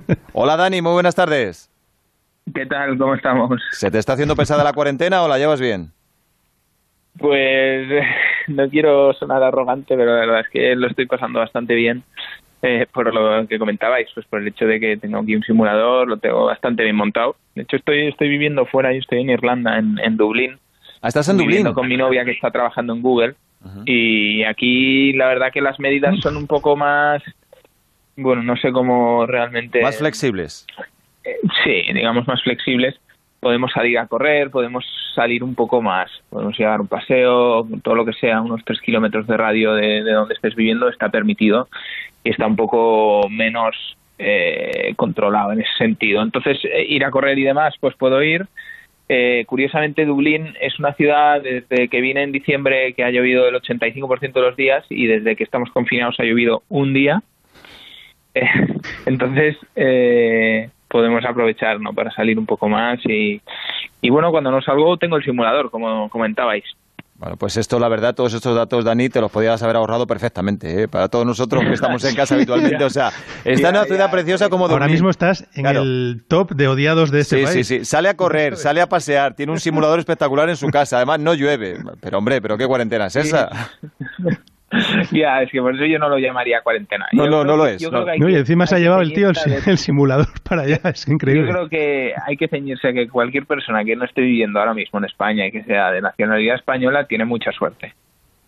Hola Dani, muy buenas tardes. ¿Qué tal? ¿Cómo estamos? ¿Se te está haciendo pesada la cuarentena o la llevas bien? Pues no quiero sonar arrogante, pero la verdad es que lo estoy pasando bastante bien. Eh, por lo que comentabais, pues por el hecho de que tengo aquí un simulador, lo tengo bastante bien montado. De hecho, estoy, estoy viviendo fuera, yo estoy en Irlanda, en, en Dublín. Ah, ¿estás en Dublín? con mi novia que está trabajando en Google. Y aquí la verdad que las medidas son un poco más, bueno, no sé cómo realmente... Más flexibles. Eh, sí, digamos más flexibles. Podemos salir a correr, podemos salir un poco más, podemos llevar un paseo, todo lo que sea, unos tres kilómetros de radio de, de donde estés viviendo está permitido y está un poco menos eh, controlado en ese sentido. Entonces, eh, ir a correr y demás, pues puedo ir. Eh, curiosamente, Dublín es una ciudad desde que vine en diciembre que ha llovido el 85% de los días y desde que estamos confinados ha llovido un día. Entonces, eh, podemos aprovechar ¿no? para salir un poco más y, y bueno, cuando no salgo tengo el simulador, como comentabais. Bueno, pues esto, la verdad, todos estos datos, Dani, te los podías haber ahorrado perfectamente, ¿eh? para todos nosotros que estamos en casa habitualmente. O sea, está en una ciudad preciosa como. Ahora mismo estás en el top de odiados de este sí, país. Sí, sí, Sale a correr, sale a pasear, tiene un simulador espectacular en su casa. Además, no llueve. Pero, hombre, ¿pero qué cuarentena es esa? Ya, es que por eso yo no lo llamaría cuarentena. No, Yo no, lo que- es, yo no. No, y que- encima se ha llevado el tío el, simulador para allá, es Yo increíble. creo que hay que ceñirse a que cualquier persona que no esté viviendo ahora mismo en España y que sea de nacionalidad española tiene mucha suerte.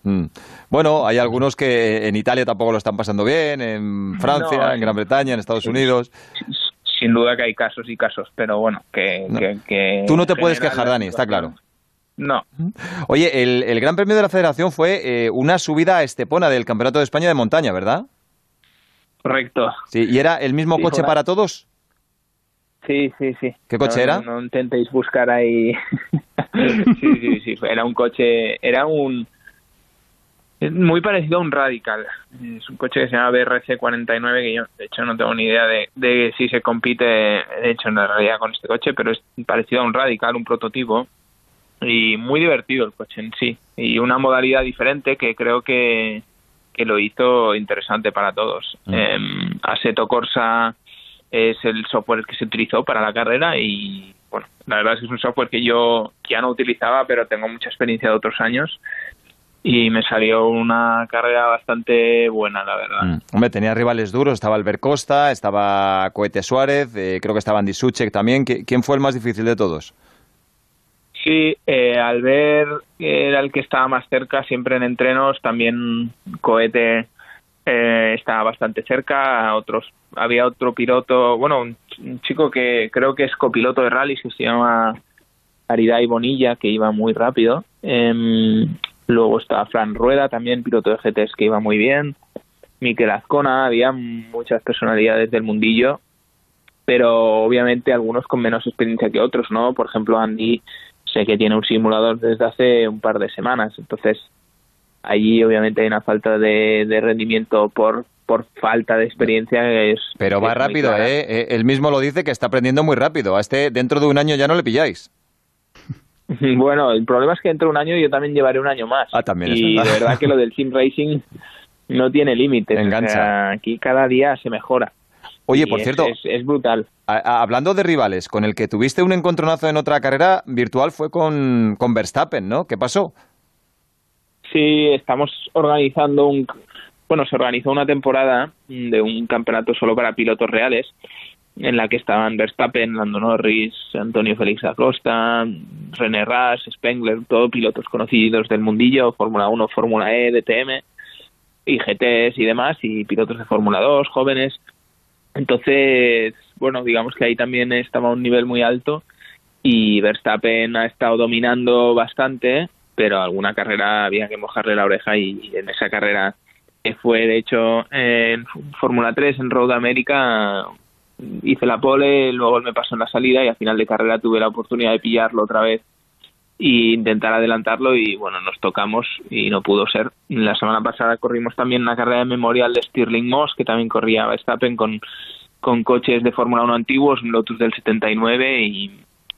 Mm. Bueno, hay algunos que en Italia tampoco lo están pasando bien, en Francia, No, en Gran Bretaña, en Estados Unidos. Sin duda que hay casos y casos, pero bueno, que... No. que- que Tú no te puedes quejar, Dani, está claro. No, Oye, el, el Gran Premio de la Federación fue eh, una subida a Estepona del Campeonato de España de montaña, ¿verdad? correcto. Sí, ¿y era el mismo Sí, coche para todos? Sí, sí, sí. ¿Qué coche No, era? No, no intentéis buscar ahí. sí, sí, sí. Era un coche, era un. muy parecido a un Radical. Es un coche que se llama BRC49, que yo, de hecho, no tengo ni idea de, de si se compite, de hecho, en realidad con este coche, pero es parecido a un Radical, un prototipo. Y muy divertido el coche en sí. Y una modalidad diferente que creo que, que lo hizo interesante para todos. Mm. Em, Assetto Corsa es el software que se utilizó para la carrera y bueno, la verdad es que es un software que yo ya no utilizaba, pero tengo mucha experiencia de otros años y me salió una carrera bastante buena, la verdad. Mm. Hombre, tenía rivales duros, estaba Albert Costa, estaba Cohete Suárez, eh, creo que estaba Andy Suchek también. ¿Qui- ¿Quién fue el más difícil de todos? Sí, eh, al ver que era el que estaba más cerca siempre en entrenos, también Cohete eh, estaba bastante cerca, otros había otro piloto, bueno, un, un chico que creo que es copiloto de rallies que se llama Aridai Bonilla, que iba muy rápido. Em, luego estaba Fran Rueda, también piloto de GTs que iba muy bien. Miquel Azcona, había muchas personalidades del mundillo, pero obviamente algunos con menos experiencia que otros, ¿no? Por ejemplo, Andy sé que tiene un simulador desde hace un par de semanas, entonces allí obviamente hay una falta de, de rendimiento por por falta de experiencia que es Pero que va es rápido. ¿eh? Eh, Él mismo lo dice que está aprendiendo muy rápido. A este dentro de un año ya no le pilláis. Bueno, el problema es que dentro de un año yo también llevaré un año más. Ah, también es y verdad. de verdad que lo del sim racing no tiene límites. Engancha. O sea, aquí cada día se mejora. Oye, por es- cierto, es, es brutal. a- a- hablando de rivales, con el que tuviste un encontronazo en otra carrera virtual fue con, con Verstappen, ¿no? ¿Qué pasó? Sí, estamos organizando un. Bueno, se organizó una temporada de un campeonato solo para pilotos reales, en la que estaban Verstappen, Lando Norris, Antonio Félix Acosta, René Ras, Spengler, todos pilotos conocidos del mundillo, Fórmula 1, Fórmula E, DTM, y GTs y demás, y pilotos de Fórmula 2, jóvenes. Entonces, bueno, digamos que ahí también estaba a un nivel muy alto y Verstappen ha estado dominando bastante, pero alguna carrera había que mojarle la oreja y en esa carrera que fue de hecho en Fórmula 3 en Road America hice la pole, luego me pasó en la salida y al final de carrera tuve la oportunidad de pillarlo otra vez e intentar adelantarlo y bueno, nos tocamos y no pudo ser. La semana pasada corrimos también una carrera de memorial de Stirling Moss que también corría Verstappen con, con coches de Fórmula 1 antiguos, un Lotus del 79 y,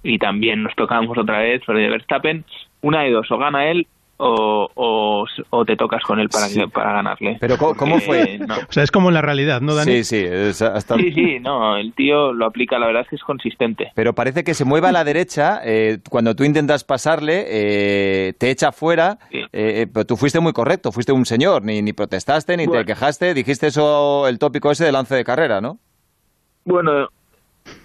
y también nos tocamos otra vez sobre Verstappen. Una de dos, o gana él o, o, te tocas con él para, para ganarle. Pero ¿cómo, fue? O sea, es como en la realidad, ¿no, Dani? Sí, sí. Sí, sí, no, el tío lo aplica, la verdad es que es consistente. Pero parece que se mueve a la derecha, eh, cuando tú intentas pasarle, eh, te echa fuera, eh, pero tú fuiste muy correcto, fuiste un señor, ni, ni protestaste, ni te quejaste, dijiste eso, el tópico ese de lance de carrera, ¿no? Bueno,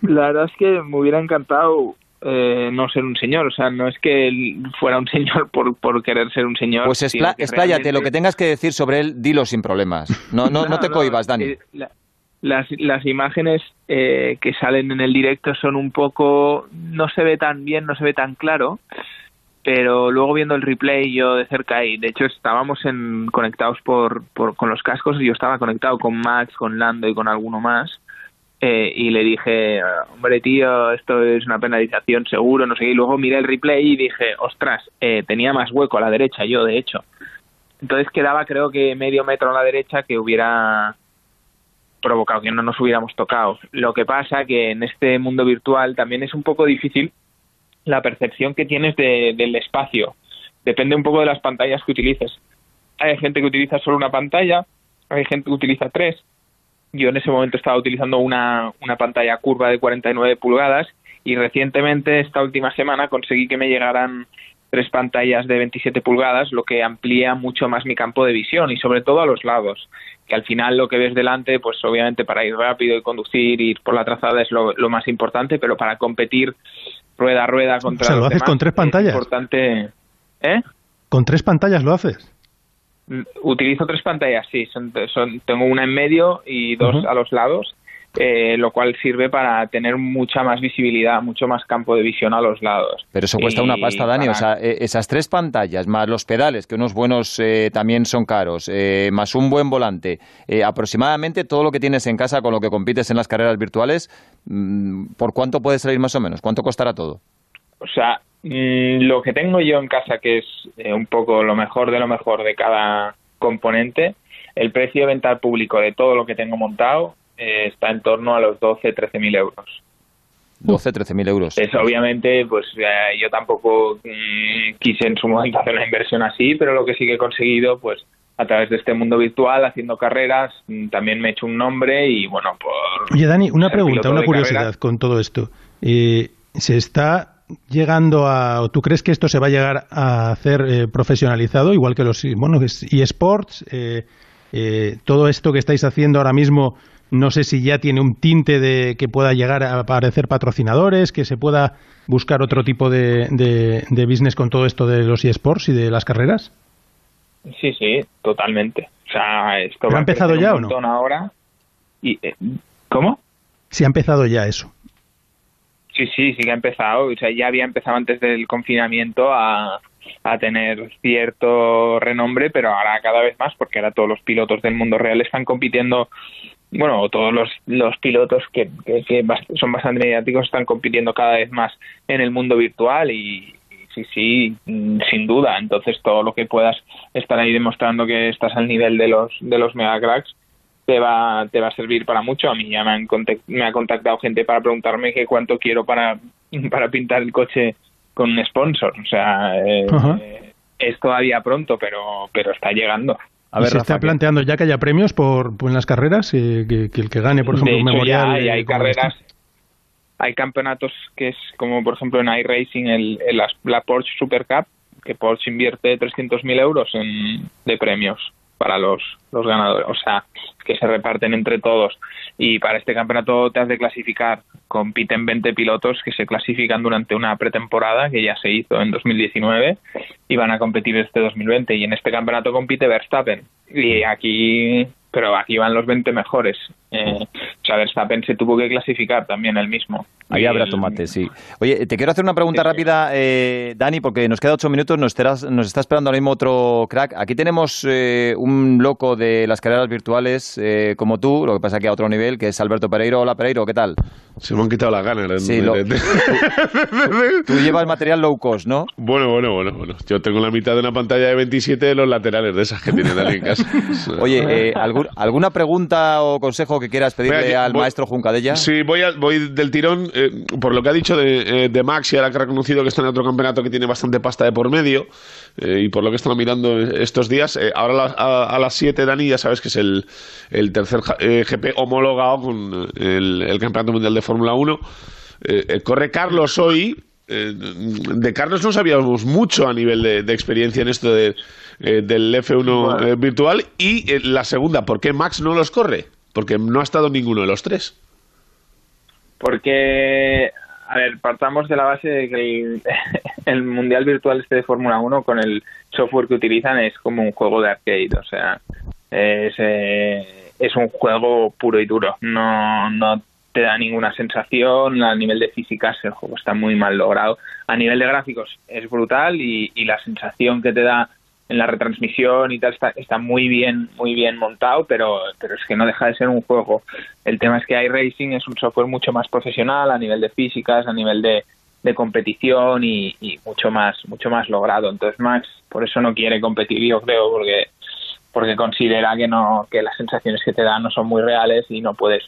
la verdad es que me hubiera encantado eh, no ser un señor. O sea, no es que él fuera un señor por, por querer ser un señor. Pues expláyate, lo que tengas que decir sobre él, dilo sin problemas. No, no, no, te cohibas, Dani. Eh, las, las imágenes eh, que salen en el directo son un poco. No se ve tan bien, no se ve tan claro. Pero luego viendo el replay yo de cerca y de hecho estábamos en, conectados por, por, con los cascos y yo estaba conectado con Max, con Lando y con alguno más eh, y le dije, hombre tío, esto es una penalización seguro, no sé. Y luego miré el replay y dije, ostras, eh, tenía más hueco a la derecha yo, de hecho. Entonces quedaba creo que medio metro a la derecha que hubiera provocado que no nos hubiéramos tocado. Lo que pasa que en este mundo virtual también es un poco difícil la percepción que tienes del espacio. Depende un poco de las pantallas que utilices. Hay gente que utiliza solo una pantalla, hay gente que utiliza tres, yo en ese momento estaba utilizando una, una pantalla curva de 49 pulgadas y recientemente, esta última semana, conseguí que me llegaran tres pantallas de 27 pulgadas, lo que amplía mucho más mi campo de visión y sobre todo a los lados, que al final lo que ves delante, pues obviamente para ir rápido y conducir, ir por la trazada es lo, más importante, pero para competir rueda a rueda contra... O sea, lo haces con tres pantallas. importante... ¿Eh? ¿Con tres pantallas lo haces? Utilizo tres pantallas, sí. Son, tengo una en medio y dos a los lados, eh, lo cual sirve para tener mucha más visibilidad, mucho más campo de visión a los lados. Pero eso cuesta una pasta, Dani. O sea, e, esas tres pantallas, más los pedales, que unos buenos eh, también son caros, eh, más un buen volante, aproximadamente todo lo que tienes en casa con lo que compites en las carreras virtuales, mm, ¿por cuánto puede salir más o menos? ¿Cuánto costará todo? O sea, Mm, lo que tengo yo en casa, que es eh, un poco lo mejor de lo mejor de cada componente, el precio de venta al público de todo lo que tengo montado eh, está en torno a los 12, 13 mil euros. 12, 13 mil euros. Eso obviamente, pues eh, yo tampoco mm, quise en su momento hacer una inversión así, pero lo que sí que he conseguido, pues a través de este mundo virtual, haciendo carreras, mm, también me he hecho un nombre y bueno, por... Oye, Dani, una pregunta, una curiosidad con todo esto. ¿Se está llegando a, o tú crees que esto se va a llegar a hacer eh, profesionalizado, igual que los bueno, eSports? Eh, eh, todo esto que estáis haciendo ahora mismo, no sé si ya tiene un tinte de que pueda llegar a aparecer patrocinadores, que se pueda buscar otro tipo de, de, business con todo esto de los eSports y de las carreras. Sí, sí, totalmente. O sea, esto ha empezado ya o no? Ahora y, eh, ¿Cómo? Sí, ha empezado ya eso. Sí, sí, sí que ha empezado. O sea, ya había empezado antes del confinamiento a, a tener cierto renombre, pero ahora cada vez más, porque ahora todos los pilotos del mundo real están compitiendo, bueno, todos los, los pilotos que, que, son bastante mediáticos están compitiendo cada vez más en el mundo virtual y, sí, sí, sin duda. Entonces todo lo que puedas estar ahí demostrando que estás al nivel de los de los mega cracks te va, te va a servir para mucho. A mí ya me, han me ha contactado gente para preguntarme que cuánto quiero para, para pintar el coche con un sponsor. O sea, eh, es todavía pronto, pero, pero está llegando. A ver, ¿Se está planteando ya que haya premios por, en las carreras? Eh, que, el que gane, por ejemplo, un memorial. hay, hay carreras, hay campeonatos que es como, por ejemplo, en iRacing, el, el, la Porsche Super Cup, que Porsche invierte 300.000 euros en, de premios para los, los ganadores, o sea, que se reparten entre todos. Y para este campeonato te has de clasificar. Compiten 20 pilotos que se clasifican durante una pretemporada que ya se hizo en 2019 y van a competir este 2020. Y en este campeonato compite Verstappen. Y aquí pero aquí van los 20 mejores. Eh, o sea, Verstappen se tuvo que clasificar también el mismo. Ahí habrá tomate, sí. Oye, te quiero hacer una pregunta rápida, eh, Dani, porque nos queda ocho minutos, nos, nos está esperando ahora mismo otro crack. Aquí tenemos eh, un loco de las carreras virtuales eh, como tú, lo que pasa que a otro nivel, que es Alberto Pereiro. Hola, Pereiro, ¿qué tal? Se me han quitado las ganas. Sí, tú, llevas material low cost, ¿no? Bueno, bueno, bueno, bueno. Yo tengo la mitad de una pantalla de 27 de los laterales de esas que tiene Dani en casa. Oye, ¿alguna pregunta o consejo que quieras pedirle al maestro Juncadella? Sí, voy, voy del tirón, eh, por lo que ha dicho de, de, Max y ahora que ha reconocido que está en otro campeonato que tiene bastante pasta de por medio y por lo que he estado mirando estos días, ahora a, las 7, Dani, ya sabes que es el, el tercer GP homologado con el, el Campeonato Mundial de Fórmula 1. corre Carlos hoy, eh, de Carlos no sabíamos mucho a nivel de, experiencia en esto de, eh, del F1 eh, virtual. Y la segunda, ¿por qué Max no los corre? Porque no ha estado ninguno de los tres. Porque, a ver, partamos de la base de que el, Mundial Virtual este de Fórmula 1 con el software que utilizan es como un juego de arcade, o sea, es, es un juego puro y duro. No, no te da ninguna sensación, a nivel de físicas el juego está muy mal logrado, a nivel de gráficos es brutal y, la sensación que te da en la retransmisión y tal está, está muy bien muy bien montado, pero, pero es que no deja de ser un juego. El tema es que iRacing es un software mucho más profesional a nivel de físicas, a nivel de, de competición y, mucho más mucho más logrado. Entonces Max por eso no quiere competir, yo creo, porque porque considera que no que las sensaciones que te da no son muy reales y no puedes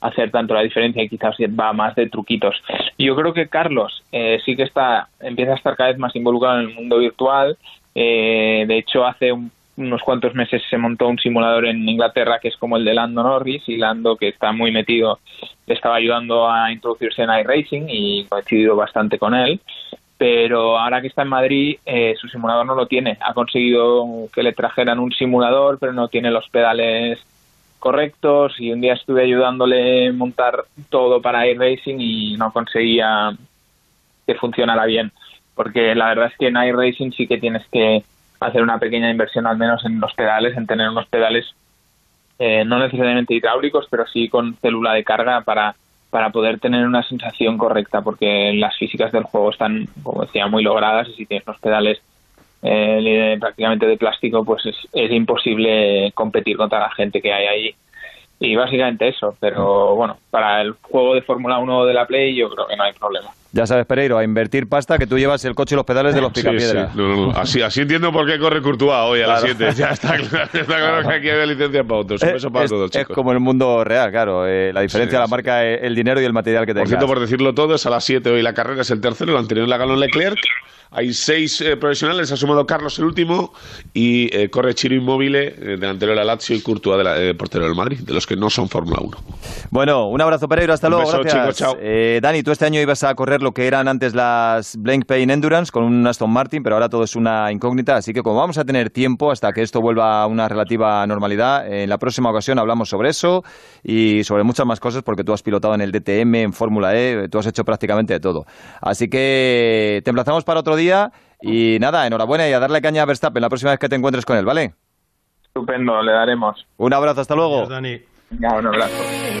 hacer tanto la diferencia y quizás va más de truquitos. Yo creo que Carlos eh, sí que está empieza a estar cada vez más involucrado en el mundo virtual. Eh, de hecho, hace unos cuantos meses se montó un simulador en Inglaterra que es como el de Lando Norris y Lando que está muy metido estaba ayudando a introducirse en iRacing y coincidido bastante con él. Pero ahora que está en Madrid eh, su simulador no lo tiene. Ha conseguido que le trajeran un simulador pero no tiene los pedales correctos. Y un día estuve ayudándole a montar todo para iRacing y no conseguía que funcionara bien porque la verdad es que en iRacing sí que tienes que hacer una pequeña inversión al menos en los pedales, en tener unos pedales eh, no necesariamente hidráulicos, pero sí con célula de carga para, para poder tener una sensación correcta, porque las físicas del juego están, como decía, muy logradas y si tienes unos pedales eh, prácticamente de plástico, pues es, es imposible competir contra la gente que hay ahí. Y básicamente eso, pero bueno, para el juego de Fórmula 1 de la Play yo creo que no hay problema. Ya sabes, Pereiro, a invertir pasta que tú llevas el coche y los pedales de los picapiedras. Así, así entiendo por qué corre Courtois hoy a las 7. Ya está claro, está claro que aquí hay licencia para otros. es, para todos, chicos. es como en el mundo real, claro. Eh, la diferencia de la marca el dinero y el material que tengas. Por cierto, por decirlo todo, es a las 7 hoy la carrera, es el tercero, el anterior la ganó Leclerc. Hay seis eh, profesionales, ha sumado Carlos el último y eh, corre Chiro Inmóvil, eh, delantero de la Lazio y Courtois, de la, portero del Madrid, de los que no son Fórmula 1. Bueno, un abrazo Pereiro, hasta luego. gracias. chao. Dani, tú este año ibas a correr lo que eran antes las Blank Pain Endurance con un Aston Martin, pero ahora todo es una incógnita, así que como vamos a tener tiempo hasta que esto vuelva a una relativa normalidad, en la próxima ocasión hablamos sobre eso y sobre muchas más cosas porque tú has pilotado en el DTM, en Fórmula E, tú has hecho prácticamente de todo. Así que te emplazamos para otro día y nada, enhorabuena y a darle caña a Verstappen la próxima vez que te encuentres con él, ¿vale? Estupendo, le daremos. Un abrazo, hasta luego. Dani. un abrazo.